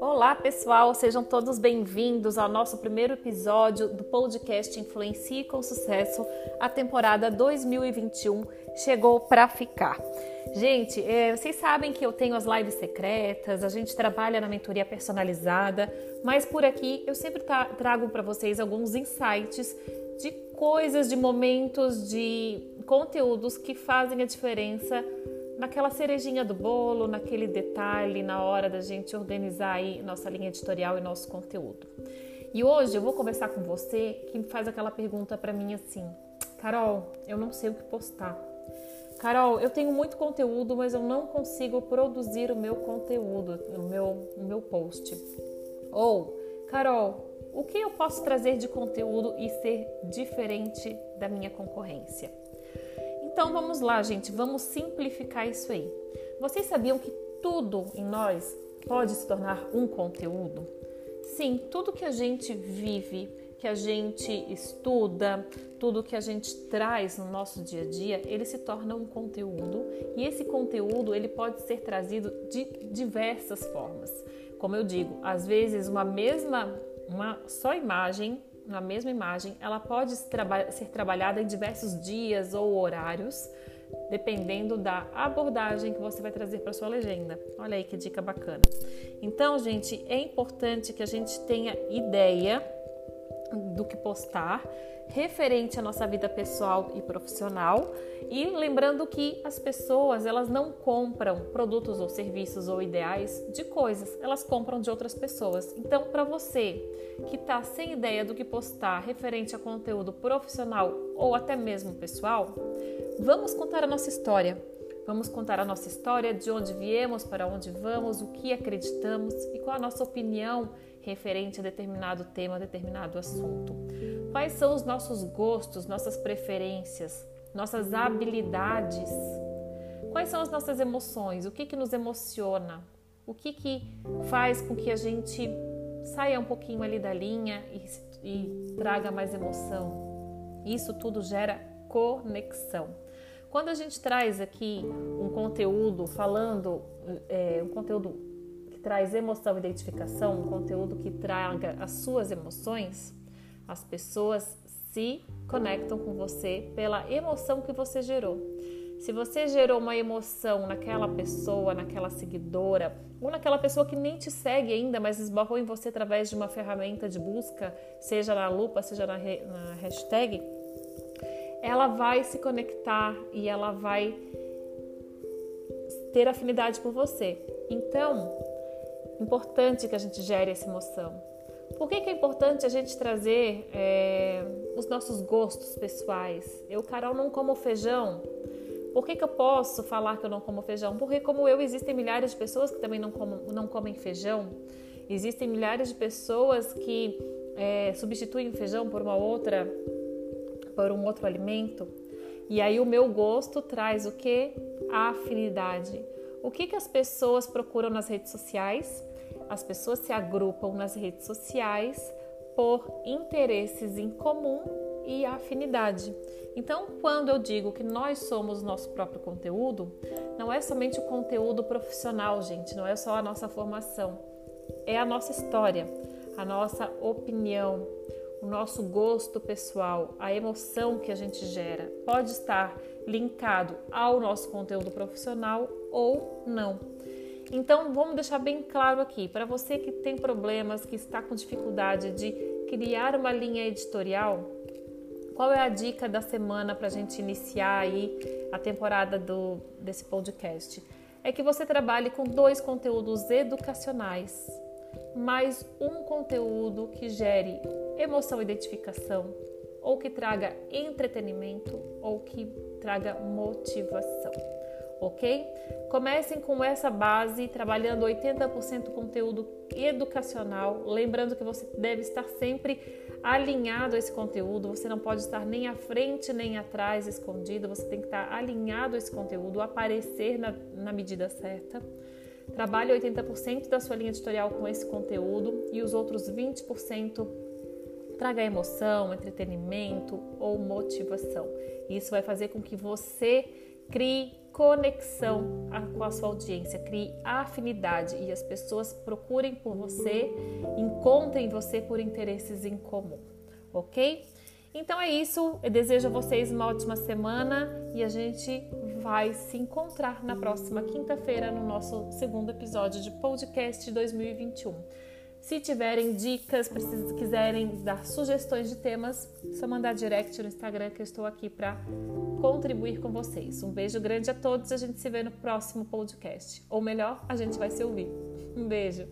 Olá, pessoal, sejam todos bem-vindos ao nosso primeiro episódio do podcast Influencie com Sucesso. A temporada 2021 chegou para ficar. Gente, é, vocês sabem que eu tenho as lives secretas, a gente trabalha na mentoria personalizada, mas por aqui eu sempre trago para vocês alguns insights de coisas, de momentos, de conteúdos que fazem a diferença naquela cerejinha do bolo, naquele detalhe, na hora da gente organizar aí nossa linha editorial e nosso conteúdo. E hoje eu vou conversar com você que faz aquela pergunta para mim assim: Carol, eu não sei o que postar. Carol, eu tenho muito conteúdo, mas eu não consigo produzir o meu conteúdo, o meu, o meu post. Ou, Carol, o que eu posso trazer de conteúdo e ser diferente da minha concorrência? Então vamos lá, gente, vamos simplificar isso aí. Vocês sabiam que tudo em nós pode se tornar um conteúdo? Sim, tudo que a gente vive, que a gente estuda, tudo que a gente traz no nosso dia a dia, ele se torna um conteúdo e esse conteúdo ele pode ser trazido de diversas formas. Como eu digo, às vezes uma mesma, uma só imagem na mesma imagem, ela pode ser trabalhada em diversos dias ou horários, dependendo da abordagem que você vai trazer para sua legenda. Olha aí que dica bacana. Então, gente, é importante que a gente tenha ideia do que postar referente à nossa vida pessoal e profissional e lembrando que as pessoas elas não compram produtos ou serviços ou ideais de coisas, elas compram de outras pessoas. Então, para você que está sem ideia do que postar referente a conteúdo profissional ou até mesmo pessoal, vamos contar a nossa história. Vamos contar a nossa história, de onde viemos, para onde vamos, o que acreditamos e qual a nossa opinião referente a determinado tema, determinado assunto. Quais são os nossos gostos, nossas preferências, nossas habilidades? Quais são as nossas emoções? O que, que nos emociona? O que, que faz com que a gente saia um pouquinho ali da linha e, e traga mais emoção? Isso tudo gera conexão. Quando a gente traz aqui um conteúdo falando, é, um conteúdo que traz emoção e identificação, um conteúdo que traga as suas emoções, as pessoas se conectam com você pela emoção que você gerou. Se você gerou uma emoção naquela pessoa, naquela seguidora, ou naquela pessoa que nem te segue ainda, mas esbarrou em você através de uma ferramenta de busca, seja na lupa, seja na, na hashtag, ela vai se conectar e ela vai ter afinidade por você. Então, importante que a gente gere essa emoção. Por que, que é importante a gente trazer é, os nossos gostos pessoais? Eu, Carol, não como feijão. Por que, que eu posso falar que eu não como feijão? Porque, como eu, existem milhares de pessoas que também não, como, não comem feijão. Existem milhares de pessoas que é, substituem o feijão por uma outra por um outro alimento. E aí o meu gosto traz o que? A afinidade. O que, que as pessoas procuram nas redes sociais? As pessoas se agrupam nas redes sociais por interesses em comum e afinidade. Então, quando eu digo que nós somos nosso próprio conteúdo, não é somente o conteúdo profissional, gente, não é só a nossa formação, é a nossa história, a nossa opinião, o nosso gosto pessoal, a emoção que a gente gera pode estar linkado ao nosso conteúdo profissional ou não. Então, vamos deixar bem claro aqui, para você que tem problemas, que está com dificuldade de criar uma linha editorial, qual é a dica da semana para a gente iniciar aí a temporada do, desse podcast? É que você trabalhe com dois conteúdos educacionais, mais um conteúdo que gere emoção e identificação, ou que traga entretenimento, ou que traga motivação. Ok? Comecem com essa base, trabalhando 80% conteúdo educacional. Lembrando que você deve estar sempre alinhado a esse conteúdo, você não pode estar nem à frente nem atrás escondido, você tem que estar alinhado a esse conteúdo, aparecer na, na medida certa. Trabalhe 80% da sua linha editorial com esse conteúdo e os outros 20% traga emoção, entretenimento ou motivação. Isso vai fazer com que você crie conexão com a sua audiência, crie afinidade e as pessoas procurem por você, encontrem você por interesses em comum, ok? Então é isso, eu desejo a vocês uma ótima semana e a gente vai se encontrar na próxima quinta-feira no nosso segundo episódio de podcast 2021. Se tiverem dicas, precisam, quiserem dar sugestões de temas, é só mandar direct no Instagram que eu estou aqui para contribuir com vocês. Um beijo grande a todos, a gente se vê no próximo podcast. Ou melhor, a gente vai se ouvir. Um beijo.